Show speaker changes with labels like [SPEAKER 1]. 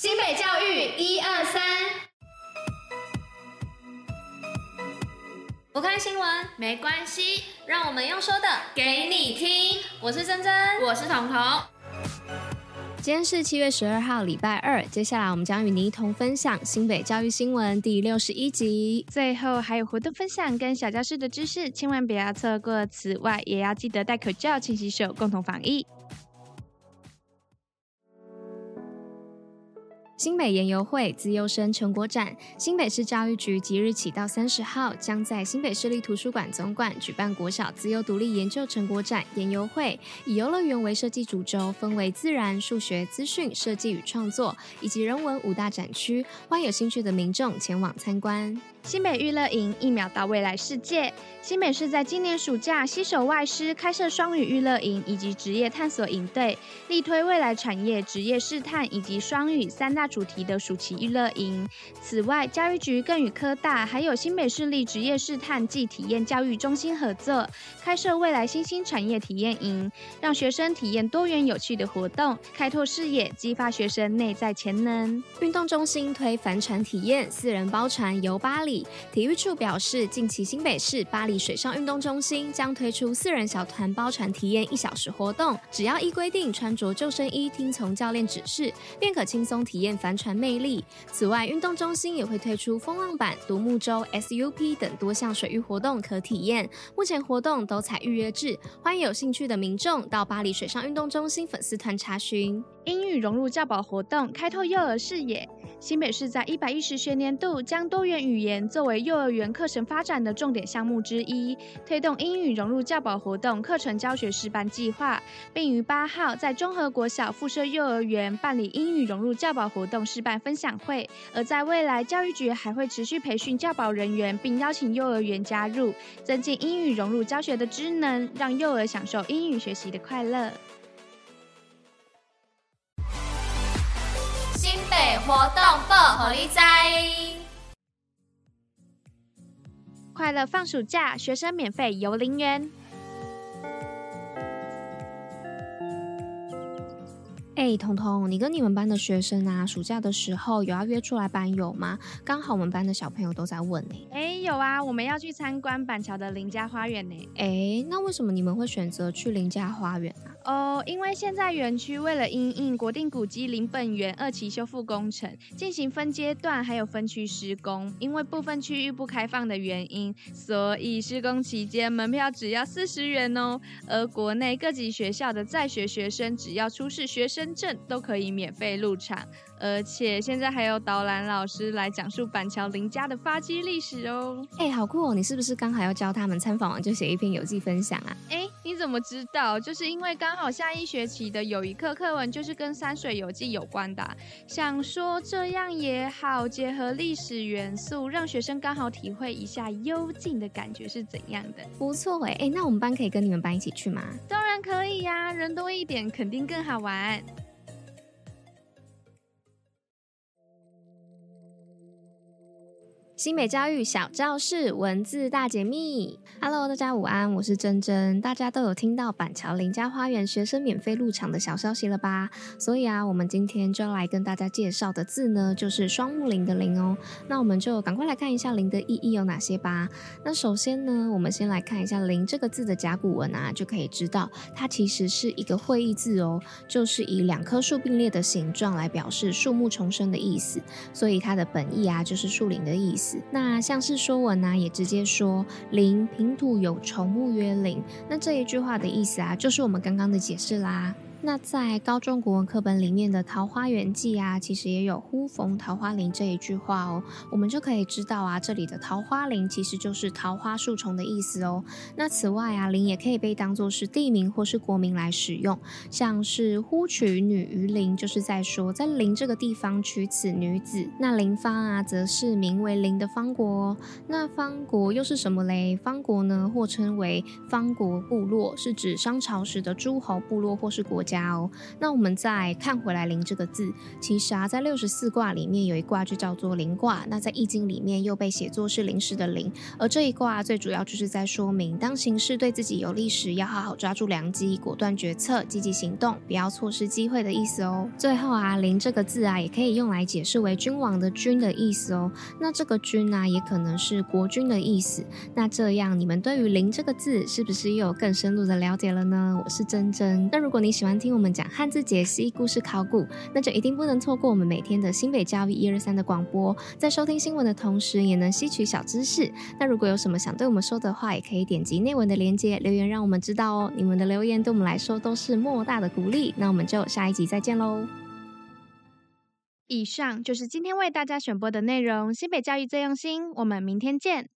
[SPEAKER 1] 新北教育一二三，不看新闻没关系，让我们用说的给你听。我是珍珍，我是彤彤。今天是七月十二号，礼拜二。接下来我们将与你一同分享新北教育新闻第六十一集，
[SPEAKER 2] 最后还有活动分享跟小教室的知识，千万不要错过。此外，也要记得戴口罩、勤洗手，共同防疫。
[SPEAKER 1] 新北研游会自优生成果展，新北市教育局即日起到三十号，将在新北市立图书馆总馆举办国小资优独立研究成果展研游会，以游乐园为设计主轴，分为自然、数学、资讯、设计与创作以及人文五大展区，欢迎有兴趣的民众前往参观。
[SPEAKER 2] 新北娱乐营一秒到未来世界。新美是在今年暑假携手外师开设双语娱乐营以及职业探索营队，力推未来产业职业试探以及双语三大主题的暑期娱乐营。此外，教育局更与科大还有新北市立职业试探暨体验教育中心合作，开设未来新兴产业体验营，让学生体验多元有趣的活动，开拓视野，激发学生内在潜能。
[SPEAKER 1] 运动中心推帆船体验，四人包船游巴黎。体育处表示，近期新北市巴黎水上运动中心将推出四人小团包船体验一小时活动，只要依规定穿着救生衣，听从教练指示，便可轻松体验帆船魅力。此外，运动中心也会推出风浪板、独木舟、SUP 等多项水域活动可体验。目前活动都采预约制，欢迎有兴趣的民众到巴黎水上运动中心粉丝团查询。
[SPEAKER 2] 英语融入教保活动，开拓幼儿视野。新北市在一百一十学年度将多元语言作为幼儿园课程发展的重点项目之一，推动英语融入教保活动课程教学示范计划，并于八号在中和国小附设幼儿园办理英语融入教保活动示范分享会。而在未来，教育局还会持续培训教保人员，并邀请幼儿园加入，增进英语融入教学的职能，让幼儿享受英语学习的快乐。
[SPEAKER 1] 活动报虎哩知，
[SPEAKER 2] 快乐放暑假，学生免费游林园。
[SPEAKER 1] 哎，彤彤，你跟你们班的学生啊，暑假的时候有要约出来班游吗？刚好我们班的小朋友都在问呢。
[SPEAKER 2] 哎，有啊，我们要去参观板桥的林家花园呢。
[SPEAKER 1] 哎，那为什么你们会选择去林家花园啊？
[SPEAKER 2] 哦，因为现在园区为了因应国定古迹林本园二期修复工程进行分阶段还有分区施工，因为部分区域不开放的原因，所以施工期间门票只要四十元哦。而国内各级学校的在学学生只要出示学生证都可以免费入场，而且现在还有导览老师来讲述板桥林家的发迹历史哦。
[SPEAKER 1] 哎，好酷哦！你是不是刚好要教他们参访完就写一篇游记分享啊？
[SPEAKER 2] 哎，你怎么知道？就是因为刚好下一学期的有一课课文就是跟山水游记有关的，想说这样也好，结合历史元素，让学生刚好体会一下幽静的感觉是怎样的。
[SPEAKER 1] 不错哎，哎，那我们班可以跟你们班一起去吗？
[SPEAKER 2] 当然可以呀，人多一点肯定更好玩。
[SPEAKER 1] 新美教育小教室文字大解密，Hello，大家午安，我是珍珍。大家都有听到板桥林家花园学生免费入场的小消息了吧？所以啊，我们今天就要来跟大家介绍的字呢，就是双木林的林哦。那我们就赶快来看一下林的意义有哪些吧。那首先呢，我们先来看一下林这个字的甲骨文啊，就可以知道它其实是一个会意字哦，就是以两棵树并列的形状来表示树木重生的意思。所以它的本意啊，就是树林的意思。那像是说文呢、也直接说“林平土有虫，木曰林”。那这一句话的意思啊，就是我们刚刚的解释啦。那在高中国文课本里面的《桃花源记》啊，其实也有“忽逢桃花林”这一句话哦，我们就可以知道啊，这里的桃花林其实就是桃花树丛的意思哦。那此外啊，林也可以被当作是地名或是国名来使用，像是“忽取女于林”，就是在说在林这个地方取此女子。那林方啊，则是名为林的方国哦。那方国又是什么嘞？方国呢，或称为方国部落，是指商朝时的诸侯部落或是国。家哦。那我们再看回来“临”这个字，其实啊，在六十四卦里面有一卦就叫做临卦，那在易经里面又被写作是临时的“临”，而这一卦最主要就是在说明，当形势对自己有利时，要好好抓住良机，果断决策，积极行动，不要错失机会的意思哦。最后啊，“临”这个字啊，也可以用来解释为君王的“君”的意思哦。那这个“君”啊，也可能是国君的意思。那这样，你们对于“临”这个字是不是又有更深入的了解了呢？我是珍珍。那如果你喜欢听我们讲汉字解析、故事考古，那就一定不能错过我们每天的新北教育一二三的广播。在收听新闻的同时，也能吸取小知识。那如果有什么想对我们说的话，也可以点击内文的链接留言，让我们知道哦。你们的留言对我们来说都是莫大的鼓励。那我们就下一集再见喽。
[SPEAKER 2] 以上就是今天为大家选播的内容。新北教育最用心，我们明天见。